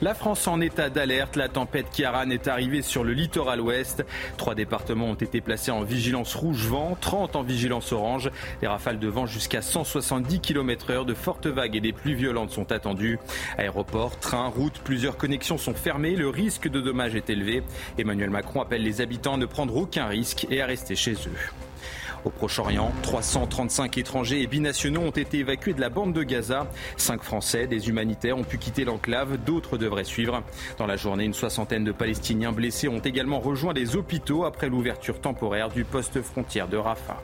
La France en état d'alerte. La tempête Kiaran est arrivée sur le littoral ouest. Trois départements ont été placés en vigilance rouge vent, 30 en vigilance orange. Les rafales de vent jusqu'à 170 km heure, de fortes vagues et des pluies violentes sont attendues. Aéroports, trains, routes, plusieurs connexions sont fermées. Le risque de dommages est élevé. Emmanuel Macron appelle les habitants à ne prendre aucun risque et à rester chez eux. Au Proche-Orient, 335 étrangers et binationaux ont été évacués de la bande de Gaza. Cinq Français, des humanitaires ont pu quitter l'enclave, d'autres devraient suivre. Dans la journée, une soixantaine de Palestiniens blessés ont également rejoint les hôpitaux après l'ouverture temporaire du poste frontière de Rafah.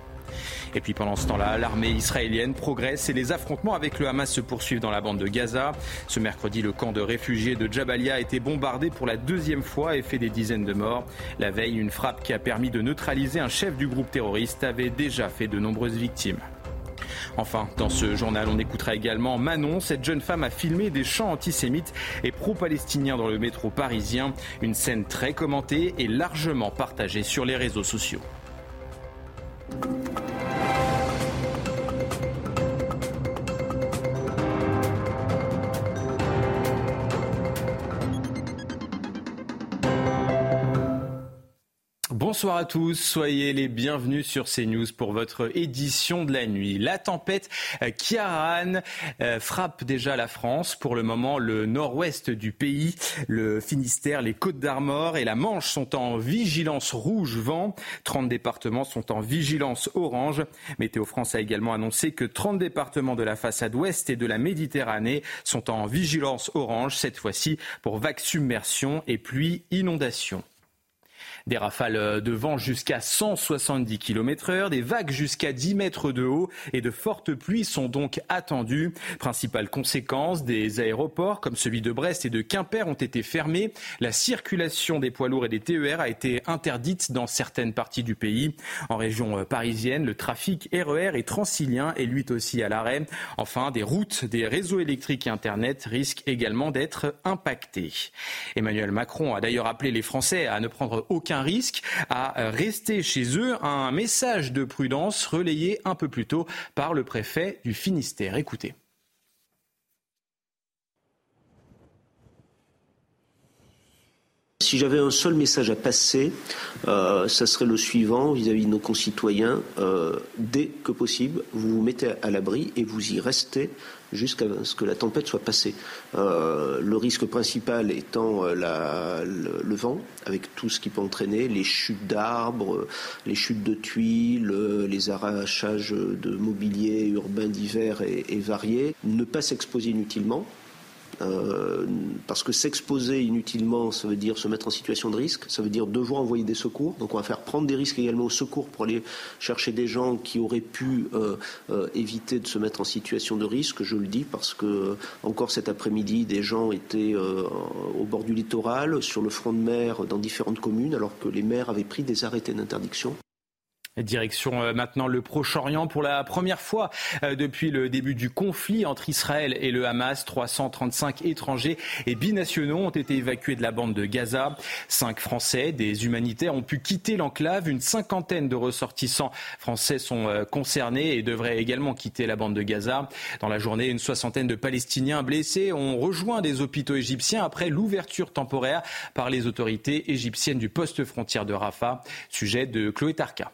Et puis pendant ce temps-là, l'armée israélienne progresse et les affrontements avec le Hamas se poursuivent dans la bande de Gaza. Ce mercredi, le camp de réfugiés de Jabalia a été bombardé pour la deuxième fois et fait des dizaines de morts. La veille, une frappe qui a permis de neutraliser un chef du groupe terroriste avait déjà fait de nombreuses victimes. Enfin, dans ce journal, on écoutera également Manon. Cette jeune femme a filmé des chants antisémites et pro-palestiniens dans le métro parisien. Une scène très commentée et largement partagée sur les réseaux sociaux. Bonsoir à tous, soyez les bienvenus sur CNews pour votre édition de la nuit. La tempête euh, Kiaran euh, frappe déjà la France, pour le moment le nord-ouest du pays, le Finistère, les Côtes d'Armor et la Manche sont en vigilance rouge vent, 30 départements sont en vigilance orange. Météo France a également annoncé que 30 départements de la façade ouest et de la Méditerranée sont en vigilance orange, cette fois-ci pour vagues submersion et pluie inondation. Des rafales de vent jusqu'à 170 km heure, des vagues jusqu'à 10 mètres de haut et de fortes pluies sont donc attendues. Principale conséquence, des aéroports comme celui de Brest et de Quimper ont été fermés. La circulation des poids lourds et des TER a été interdite dans certaines parties du pays. En région parisienne, le trafic RER et transilien est lui aussi à l'arrêt. Enfin, des routes, des réseaux électriques et Internet risquent également d'être impactés. Emmanuel Macron a d'ailleurs appelé les Français à ne prendre aucun un risque à rester chez eux. Un message de prudence relayé un peu plus tôt par le préfet du Finistère. Écoutez. Si j'avais un seul message à passer, euh, ça serait le suivant vis-à-vis de nos concitoyens. Euh, dès que possible, vous vous mettez à l'abri et vous y restez jusqu'à ce que la tempête soit passée. Euh, le risque principal étant euh, le, vent, avec tout ce qui peut entraîner, les chutes d'arbres, les chutes de tuiles, les arrachages de mobilier urbain divers et variés. Ne pas s'exposer inutilement, euh, parce que s'exposer inutilement, ça veut dire se mettre en situation de risque, ça veut dire devoir envoyer des secours. Donc on va faire prendre des risques également au secours pour aller chercher des gens qui auraient pu euh, euh, éviter de se mettre en situation de risque. Je le dis parce que encore cet après-midi, des gens étaient au bord du littoral, sur le front de mer, dans différentes communes, alors que les maires avaient pris des arrêtés d'interdiction. Direction euh, maintenant le Proche-Orient pour la première fois euh, depuis le début du conflit entre Israël et le Hamas. 335 étrangers et binationaux ont été évacués de la bande de Gaza. Cinq Français, des humanitaires, ont pu quitter l'enclave. Une cinquantaine de ressortissants français sont euh, concernés et devraient également quitter la bande de Gaza. Dans la journée, une soixantaine de Palestiniens blessés ont rejoint des hôpitaux égyptiens après l'ouverture temporaire par les autorités égyptiennes du poste frontière de Rafah. Sujet de Chloé Tarka.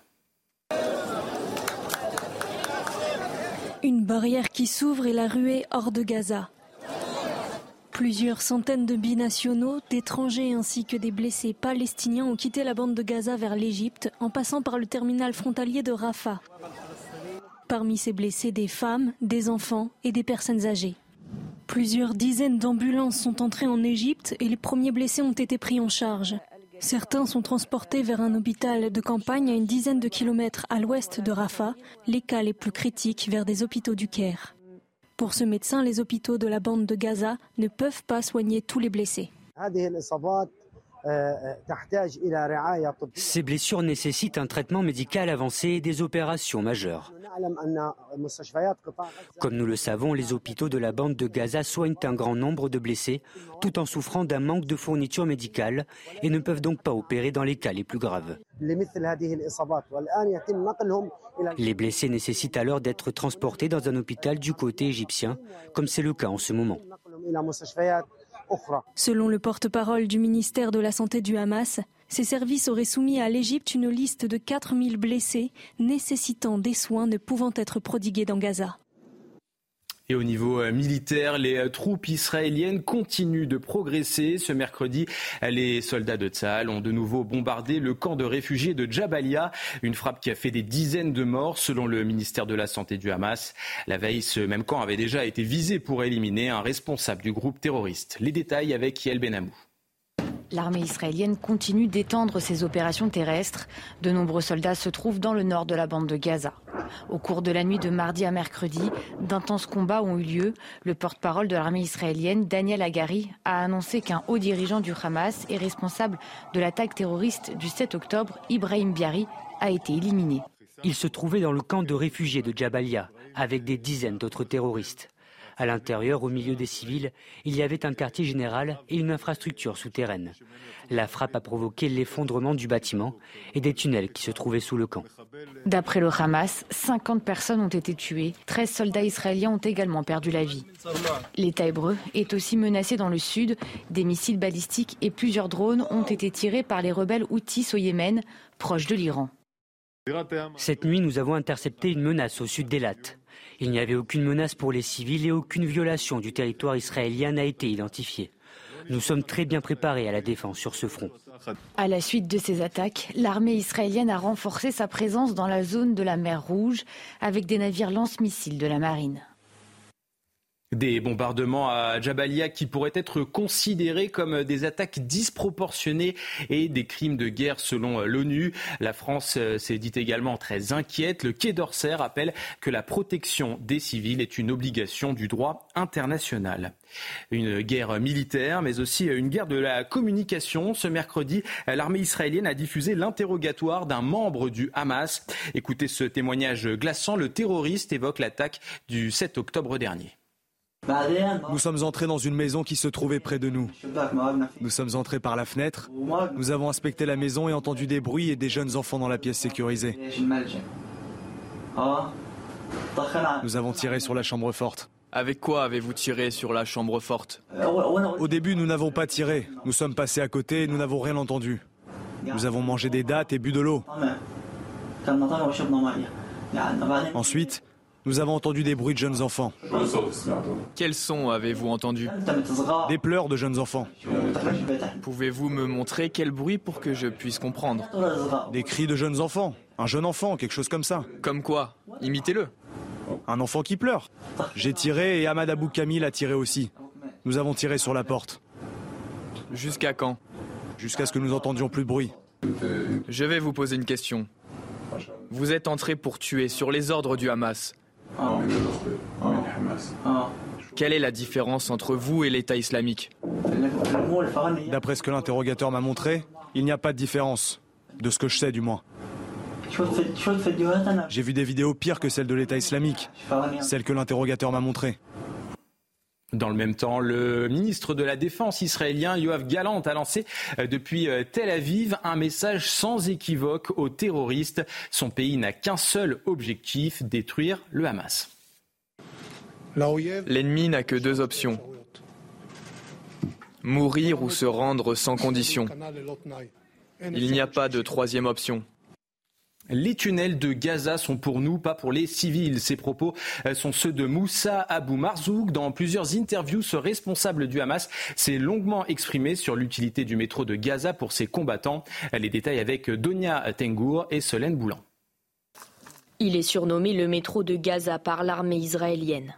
Une barrière qui s'ouvre et la ruée hors de Gaza. Plusieurs centaines de binationaux, d'étrangers ainsi que des blessés palestiniens ont quitté la bande de Gaza vers l'Égypte en passant par le terminal frontalier de Rafah. Parmi ces blessés, des femmes, des enfants et des personnes âgées. Plusieurs dizaines d'ambulances sont entrées en Égypte et les premiers blessés ont été pris en charge. Certains sont transportés vers un hôpital de campagne à une dizaine de kilomètres à l'ouest de Rafah, les cas les plus critiques vers des hôpitaux du Caire. Pour ce médecin, les hôpitaux de la bande de Gaza ne peuvent pas soigner tous les blessés. Ces blessures nécessitent un traitement médical avancé et des opérations majeures. Comme nous le savons, les hôpitaux de la bande de Gaza soignent un grand nombre de blessés tout en souffrant d'un manque de fournitures médicales et ne peuvent donc pas opérer dans les cas les plus graves. Les blessés nécessitent alors d'être transportés dans un hôpital du côté égyptien, comme c'est le cas en ce moment. Selon le porte-parole du ministère de la Santé du Hamas, ces services auraient soumis à l'Égypte une liste de 4000 blessés nécessitant des soins ne pouvant être prodigués dans Gaza. Et au niveau euh, militaire, les euh, troupes israéliennes continuent de progresser. Ce mercredi, les soldats de Tzal ont de nouveau bombardé le camp de réfugiés de Jabalia, une frappe qui a fait des dizaines de morts selon le ministère de la Santé du Hamas. La veille, ce même camp avait déjà été visé pour éliminer un responsable du groupe terroriste. Les détails avec Yael Benamou. L'armée israélienne continue d'étendre ses opérations terrestres. De nombreux soldats se trouvent dans le nord de la bande de Gaza. Au cours de la nuit de mardi à mercredi, d'intenses combats ont eu lieu. Le porte-parole de l'armée israélienne, Daniel Agari, a annoncé qu'un haut dirigeant du Hamas et responsable de l'attaque terroriste du 7 octobre, Ibrahim Biari, a été éliminé. Il se trouvait dans le camp de réfugiés de Jabalia, avec des dizaines d'autres terroristes. À l'intérieur, au milieu des civils, il y avait un quartier général et une infrastructure souterraine. La frappe a provoqué l'effondrement du bâtiment et des tunnels qui se trouvaient sous le camp. D'après le Hamas, 50 personnes ont été tuées, 13 soldats israéliens ont également perdu la vie. L'État hébreu est aussi menacé dans le sud. Des missiles balistiques et plusieurs drones ont été tirés par les rebelles Houthis au Yémen, proche de l'Iran. Cette nuit, nous avons intercepté une menace au sud d'Elat. Il n'y avait aucune menace pour les civils et aucune violation du territoire israélien n'a été identifiée. Nous sommes très bien préparés à la défense sur ce front. À la suite de ces attaques, l'armée israélienne a renforcé sa présence dans la zone de la mer Rouge avec des navires lance-missiles de la marine. Des bombardements à Jabalia qui pourraient être considérés comme des attaques disproportionnées et des crimes de guerre selon l'ONU. La France euh, s'est dit également très inquiète. Le Quai d'Orsay rappelle que la protection des civils est une obligation du droit international. Une guerre militaire, mais aussi une guerre de la communication. Ce mercredi, l'armée israélienne a diffusé l'interrogatoire d'un membre du Hamas. Écoutez ce témoignage glaçant. Le terroriste évoque l'attaque du 7 octobre dernier. Nous sommes entrés dans une maison qui se trouvait près de nous. Nous sommes entrés par la fenêtre. Nous avons inspecté la maison et entendu des bruits et des jeunes enfants dans la pièce sécurisée. Nous avons tiré sur la chambre forte. Avec quoi avez-vous tiré sur la chambre forte? Au début, nous n'avons pas tiré. Nous sommes passés à côté et nous n'avons rien entendu. Nous avons mangé des dattes et bu de l'eau. Ensuite, nous avons entendu des bruits de jeunes enfants. Quels sons avez-vous entendus Des pleurs de jeunes enfants. Pouvez-vous me montrer quel bruit pour que je puisse comprendre Des cris de jeunes enfants. Un jeune enfant, quelque chose comme ça. Comme quoi Imitez-le. Un enfant qui pleure. J'ai tiré et Ahmad Abou Kamil a tiré aussi. Nous avons tiré sur la porte. Jusqu'à quand Jusqu'à ce que nous entendions plus de bruit. Je vais vous poser une question. Vous êtes entré pour tuer sur les ordres du Hamas. Quelle est la différence entre vous et l'État islamique? D'après ce que l'interrogateur m'a montré, il n'y a pas de différence. De ce que je sais du moins. J'ai vu des vidéos pires que celles de l'État islamique, celles que l'interrogateur m'a montrées. Dans le même temps, le ministre de la Défense israélien Yoav Galant a lancé euh, depuis euh, Tel Aviv un message sans équivoque aux terroristes. Son pays n'a qu'un seul objectif, détruire le Hamas. L'ennemi n'a que deux options. Mourir ou se rendre sans condition. Il n'y a pas de troisième option. Les tunnels de Gaza sont pour nous, pas pour les civils. Ces propos euh, sont ceux de Moussa Abou Marzouk. Dans plusieurs interviews, ce responsable du Hamas s'est longuement exprimé sur l'utilité du métro de Gaza pour ses combattants. Les détails avec Donia Tengour et Solène Boulan. Il est surnommé le métro de Gaza par l'armée israélienne.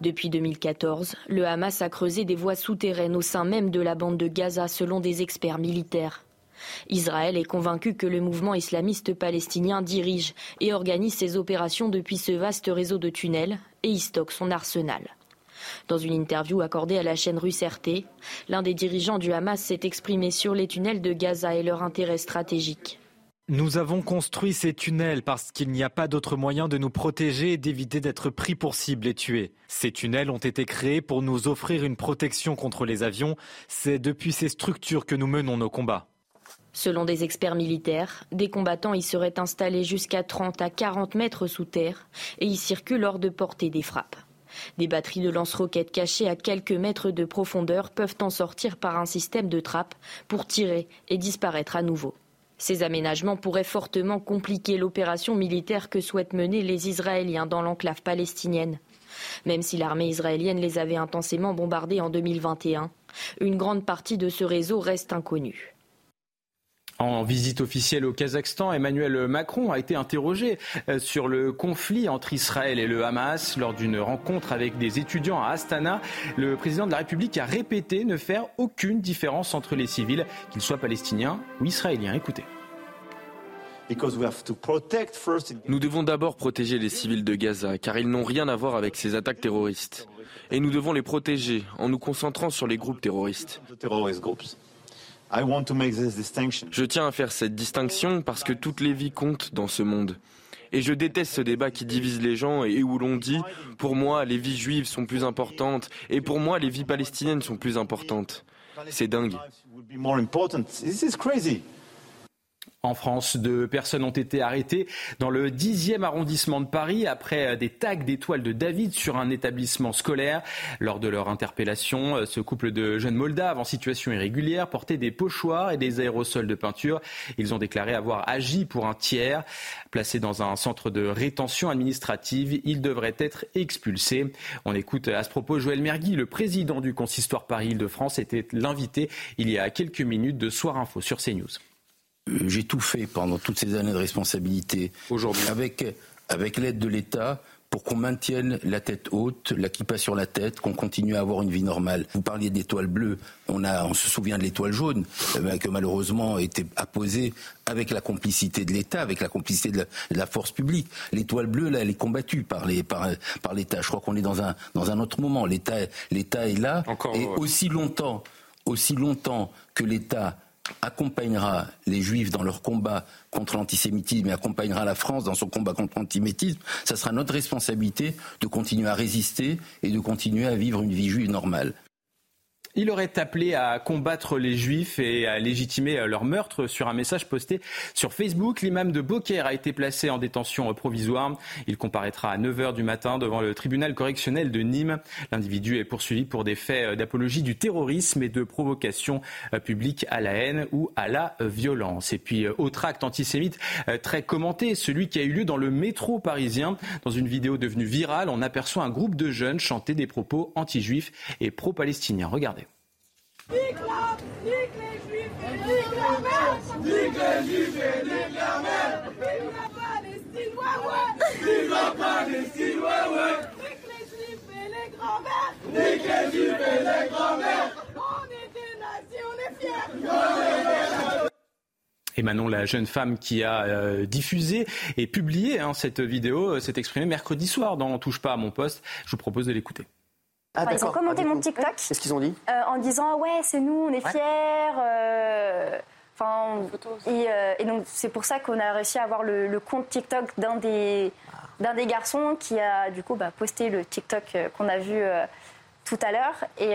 Depuis 2014, le Hamas a creusé des voies souterraines au sein même de la bande de Gaza selon des experts militaires. Israël est convaincu que le mouvement islamiste palestinien dirige et organise ses opérations depuis ce vaste réseau de tunnels et y stocke son arsenal. Dans une interview accordée à la chaîne russe RT, l'un des dirigeants du Hamas s'est exprimé sur les tunnels de Gaza et leur intérêt stratégique. Nous avons construit ces tunnels parce qu'il n'y a pas d'autre moyen de nous protéger et d'éviter d'être pris pour cible et tués. Ces tunnels ont été créés pour nous offrir une protection contre les avions. C'est depuis ces structures que nous menons nos combats. Selon des experts militaires, des combattants y seraient installés jusqu'à 30 à 40 mètres sous terre et y circulent hors de portée des frappes. Des batteries de lance-roquettes cachées à quelques mètres de profondeur peuvent en sortir par un système de trappe pour tirer et disparaître à nouveau. Ces aménagements pourraient fortement compliquer l'opération militaire que souhaitent mener les Israéliens dans l'enclave palestinienne. Même si l'armée israélienne les avait intensément bombardés en 2021, une grande partie de ce réseau reste inconnue. En visite officielle au Kazakhstan, Emmanuel Macron a été interrogé euh, sur le conflit entre Israël et le Hamas lors d'une rencontre avec des étudiants à Astana. Le président de la République a répété ne faire aucune différence entre les civils, qu'ils soient palestiniens ou israéliens. Écoutez. Nous devons d'abord protéger les civils de Gaza, car ils n'ont rien à voir avec ces attaques terroristes. Et nous devons les protéger en nous concentrant sur les groupes terroristes. Je tiens à faire cette distinction parce que toutes les vies comptent dans ce monde. Et je déteste ce débat qui divise les gens et où l'on dit, pour moi, les vies juives sont plus importantes et pour moi, les vies palestiniennes sont plus importantes. C'est dingue. En France, deux personnes ont été arrêtées dans le 10e arrondissement de Paris après des tags d'étoiles de David sur un établissement scolaire. Lors de leur interpellation, ce couple de jeunes Moldaves en situation irrégulière portait des pochoirs et des aérosols de peinture. Ils ont déclaré avoir agi pour un tiers. Placés dans un centre de rétention administrative, ils devraient être expulsés. On écoute à ce propos Joël Mergui, le président du consistoire Paris-Île-de-France, était l'invité il y a quelques minutes de Soir Info sur CNews. Euh, j'ai tout fait pendant toutes ces années de responsabilité. Aujourd'hui. Avec, avec l'aide de l'État pour qu'on maintienne la tête haute, la kippa sur la tête, qu'on continue à avoir une vie normale. Vous parliez d'étoile bleue, on, a, on se souvient de l'étoile jaune, euh, que malheureusement était apposée avec la complicité de l'État, avec la complicité de la, force publique. L'étoile bleue, là, elle est combattue par l'État. Par, par Je crois qu'on est dans un, dans un autre moment. L'État est là. Encore, et aussi longtemps, aussi longtemps que l'État accompagnera les juifs dans leur combat contre l'antisémitisme et accompagnera la France dans son combat contre l'antisémitisme, ça sera notre responsabilité de continuer à résister et de continuer à vivre une vie juive normale. Il aurait appelé à combattre les juifs et à légitimer leur meurtre sur un message posté sur Facebook. L'imam de Beaucaire a été placé en détention provisoire. Il comparaîtra à 9h du matin devant le tribunal correctionnel de Nîmes. L'individu est poursuivi pour des faits d'apologie du terrorisme et de provocation publique à la haine ou à la violence. Et puis, autre acte antisémite très commenté, celui qui a eu lieu dans le métro parisien. Dans une vidéo devenue virale, on aperçoit un groupe de jeunes chanter des propos anti-juifs et pro-palestiniens. Regardez. Et la On on Manon, la jeune femme qui a euh, diffusé et publié hein, cette vidéo, euh, s'est exprimée mercredi soir dans Touche pas à mon poste. Je vous propose de l'écouter. Ah, ils ont commenté ah, mon TikTok. Qu'est-ce qu'ils ont dit euh, En disant ouais c'est nous, on est fiers. Euh, enfin, euh, et, donc c'est pour ça qu'on a réussi à avoir le, compte TikTok d'un des d'un des garçons qui a du coup bah, posté le TikTok qu'on a vu tout à l'heure. Et,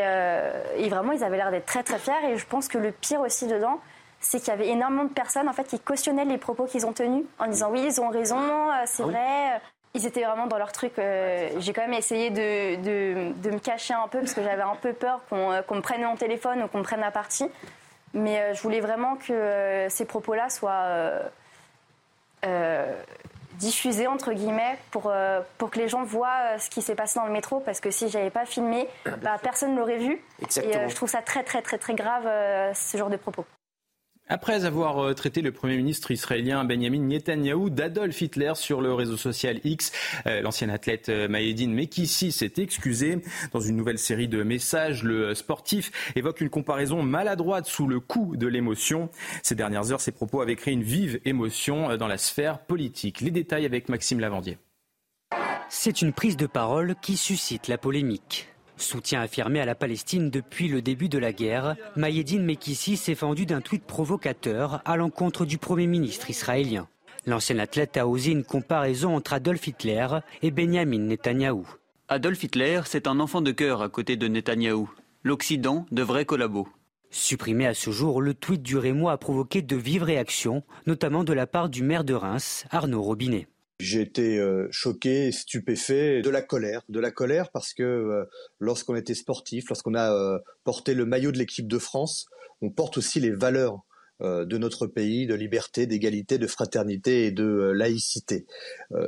et, vraiment ils avaient l'air d'être très très fiers. Et je pense que le pire aussi dedans, c'est qu'il y avait énormément de personnes en fait qui cautionnaient les propos qu'ils ont tenus en disant oui ils ont raison, c'est ah vrai. Ils étaient vraiment dans leur truc. Euh, j'ai quand même essayé de, de, me cacher un peu parce que j'avais un peu peur qu'on euh, me prenne mon téléphone ou qu'on me prenne à partie. Mais euh, je voulais vraiment que ces propos-là soient diffusés, entre guillemets, pour, pour que les gens voient ce qui s'est passé dans le métro. Parce que si j'avais pas filmé, bah, personne ne l'aurait vu. Et je trouve ça très, très, très, très grave, ce genre de propos. Après avoir euh, traité le Premier ministre israélien Benjamin Netanyahou d'Adolf Hitler sur le réseau social X, euh, l'ancien athlète euh, Maïdine Mekissi s'est excusé. Dans une nouvelle série de messages, le sportif évoque une comparaison maladroite sous le coup de l'émotion. Ces dernières heures, ses propos avaient créé une vive émotion dans la sphère politique. Les détails avec Maxime Lavandier. C'est une prise de parole qui suscite la polémique. Soutien affirmé à la Palestine depuis le début de la guerre, Mayedine Mekissi s'est fendu d'un tweet provocateur à l'encontre du Premier ministre israélien. L'ancien athlète a osé une comparaison entre Adolf Hitler et Benjamin Netanyahou. Adolf Hitler, c'est un enfant de cœur à côté de Netanyahou. L'Occident devrait collaborer. Supprimé à ce jour, le tweet du Rémois a provoqué de vives réactions, notamment de la part du maire de Reims, Arnaud Robinet. J'ai été euh, choqué, stupéfait, de la colère, de la colère parce que euh, lorsqu'on était sportif, lorsqu'on a euh, porté le maillot de l'équipe de France, on porte aussi les valeurs de notre pays, de liberté, d'égalité, de fraternité et de laïcité.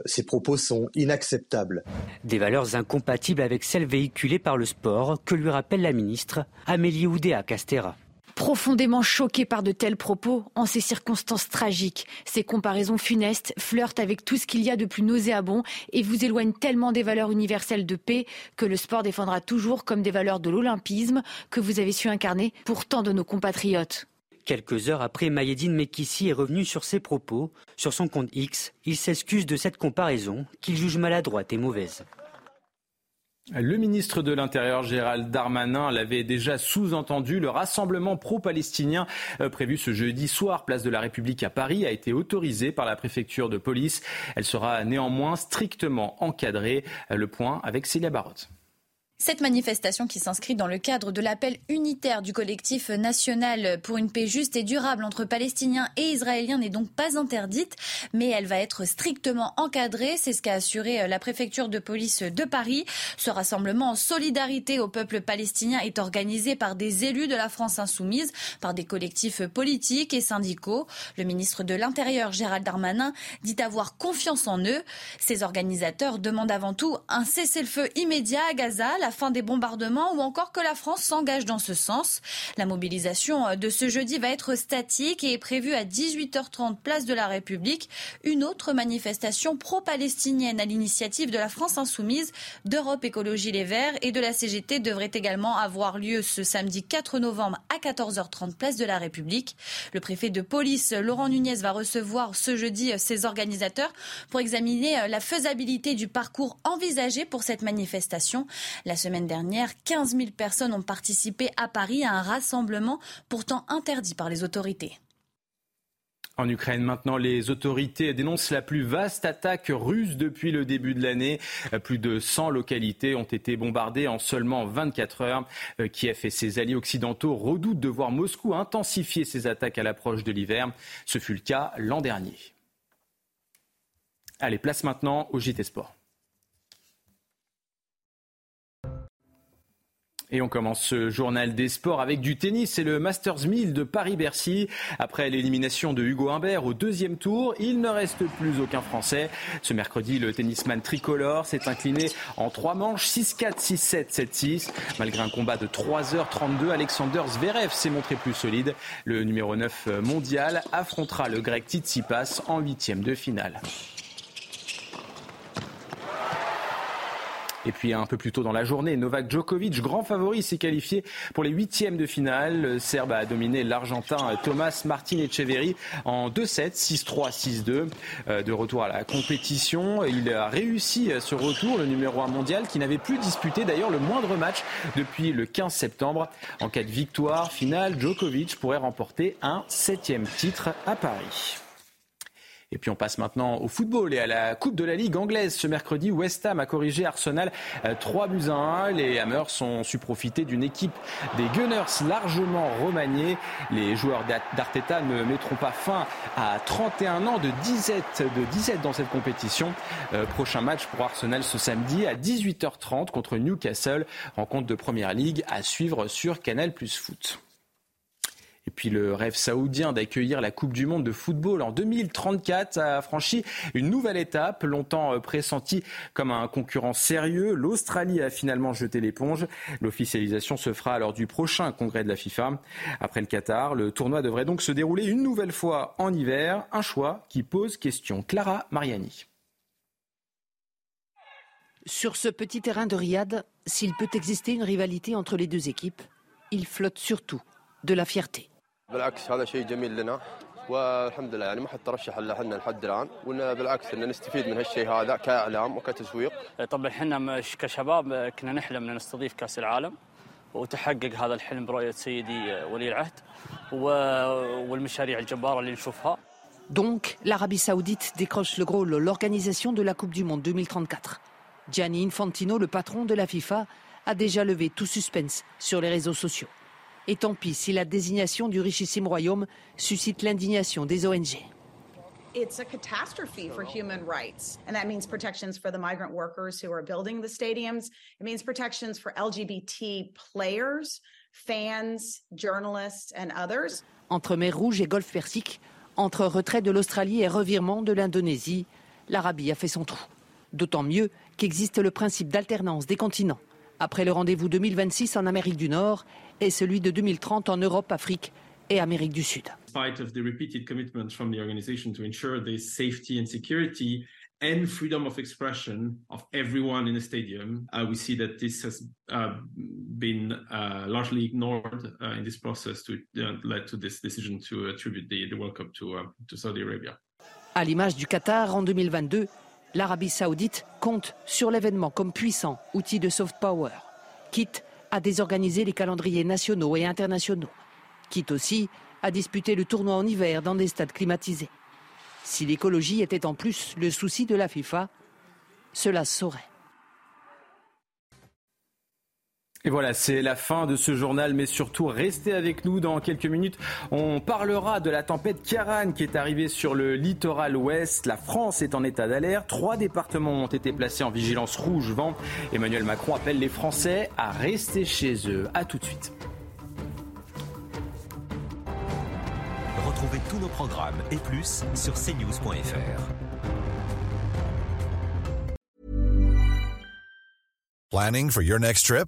Ces propos sont inacceptables. Des valeurs incompatibles avec celles véhiculées par le sport, que lui rappelle la ministre Amélie Oudéa Castera. Profondément choqué par de tels propos, en ces circonstances tragiques, ces comparaisons funestes flirtent avec tout ce qu'il y a de plus nauséabond et vous éloignent tellement des valeurs universelles de paix que le sport défendra toujours comme des valeurs de l'olympisme que vous avez su incarner pour tant de nos compatriotes. Quelques heures après, Mayedine Mekissi est revenu sur ses propos. Sur son compte X, il s'excuse de cette comparaison qu'il juge maladroite et mauvaise. Le ministre de l'Intérieur Gérald Darmanin l'avait déjà sous-entendu. Le rassemblement pro-palestinien euh, prévu ce jeudi soir, place de la République à Paris, a été autorisé par la préfecture de police. Elle sera néanmoins strictement encadrée. Le point avec Célia Barotte. Cette manifestation qui s'inscrit dans le cadre de l'appel unitaire du collectif national pour une paix juste et durable entre Palestiniens et Israéliens n'est donc pas interdite, mais elle va être strictement encadrée. C'est ce qu'a assuré la préfecture de police de Paris. Ce rassemblement en solidarité au peuple palestinien est organisé par des élus de la France insoumise, par des collectifs politiques et syndicaux. Le ministre de l'Intérieur, Gérald Darmanin, dit avoir confiance en eux. Ces organisateurs demandent avant tout un cessez-le-feu immédiat à Gaza, fin des bombardements ou encore que la France s'engage dans ce sens. La mobilisation de ce jeudi va être statique et est prévue à 18h30 place de la République. Une autre manifestation pro-palestinienne à l'initiative de la France insoumise, d'Europe Écologie Les Verts et de la CGT devrait également avoir lieu ce samedi 4 novembre à 14h30 place de la République. Le préfet de police Laurent Nunez va recevoir ce jeudi ses organisateurs pour examiner la faisabilité du parcours envisagé pour cette manifestation. La semaine dernière, 15 000 personnes ont participé à Paris à un rassemblement pourtant interdit par les autorités. En Ukraine, maintenant, les autorités dénoncent la plus vaste attaque russe depuis le début de l'année. Plus de 100 localités ont été bombardées en seulement 24 heures. Kiev et ses alliés occidentaux redoutent de voir Moscou intensifier ses attaques à l'approche de l'hiver. Ce fut le cas l'an dernier. Allez, place maintenant au JT Sport. Et on commence ce journal des sports avec du tennis. C'est le Masters 1000 de Paris-Bercy. Après l'élimination de Hugo Humbert au deuxième tour, il ne reste plus aucun Français. Ce mercredi, le tennisman tricolore s'est incliné en trois manches 6-4, 6-7, 7-6. Malgré un combat de 3h32, Alexander Zverev s'est montré plus solide. Le numéro 9 mondial affrontera le grec Tsitsipas en huitième de finale. Et puis un peu plus tôt dans la journée, Novak Djokovic, grand favori, s'est qualifié pour les huitièmes de finale. Le Serbe a dominé l'Argentin Thomas Martin Echeverry en 2-7, 6-3, 6-2. De retour à la compétition, il a réussi ce retour, le numéro 1 mondial, qui n'avait plus disputé d'ailleurs le moindre match depuis le 15 septembre. En cas de victoire finale, Djokovic pourrait remporter un septième titre à Paris. Et puis on passe maintenant au football et à la Coupe de la Ligue anglaise. Ce mercredi, West Ham a corrigé Arsenal 3 buts à 1. Les Hammers ont su profiter d'une équipe des Gunners largement remaniée. Les joueurs d'Arteta ne mettront pas fin à 31 ans de disette, de disette dans cette compétition. Euh, prochain match pour Arsenal ce samedi à 18h30 contre Newcastle. Rencontre de Première Ligue à suivre sur Canal Plus Foot. Et puis le rêve saoudien d'accueillir la Coupe du Monde de football en 2034 a franchi une nouvelle étape, longtemps pressentie comme un concurrent sérieux. L'Australie a finalement jeté l'éponge. L'officialisation se fera lors du prochain congrès de la FIFA. Après le Qatar, le tournoi devrait donc se dérouler une nouvelle fois en hiver. Un choix qui pose question. Clara Mariani. Sur ce petit terrain de Riyad, s'il peut exister une rivalité entre les deux équipes, il flotte surtout de la fierté. والحمد لله يعني ما حد ترشح إلا إحنا لحد الآن وإن بالعكس إن نستفيد من هالشيء هذا كإعلام وكتسويق. طبعا إحنا كشباب كنا نحلم إن نستضيف كأس العالم وتحقق هذا الحلم برؤية سيدي ولي العهد والمشاريع الجبارة اللي نشوفها. Donc, l'Arabie Saoudite décroche le gros l'organisation de la Coupe du Monde 2034. Gianni Infantino, le patron de la FIFA, a déjà levé tout suspense sur les réseaux sociaux. Et tant pis si la désignation du richissime royaume suscite l'indignation des ONG. It's a catastrophe for human rights. And that means protections for the migrant workers who are building the stadiums. It means protections for LGBT players, fans, journalists, and others. Entre mer Rouge et Golfe Persique, entre retrait de l'Australie et revirement de l'Indonésie, l'Arabie a fait son trou. D'autant mieux qu'existe le principe d'alternance des continents. Après le rendez-vous 2026 en Amérique du Nord et celui de 2030 en Europe, Afrique et Amérique du Sud. spite of the repeated commitments from the organization to ensure the safety and security and freedom of expression of everyone in the stadium, uh, we see that this has uh, been uh, largely ignored uh, in this process to uh, led to this decision to attribute the, the World Cup to, uh, to Saudi Arabia. À l'image du Qatar en 2022, l'Arabie saoudite compte sur l'événement comme puissant outil de soft power, quitte à désorganiser les calendriers nationaux et internationaux, quitte aussi à disputer le tournoi en hiver dans des stades climatisés. Si l'écologie était en plus le souci de la FIFA, cela saurait. Et voilà, c'est la fin de ce journal, mais surtout restez avec nous dans quelques minutes. On parlera de la tempête Kiaran qui est arrivée sur le littoral ouest. La France est en état d'alerte. Trois départements ont été placés en vigilance rouge vent. Emmanuel Macron appelle les Français à rester chez eux. A tout de suite. Retrouvez tous nos programmes et plus sur cnews.fr. Planning for your next trip?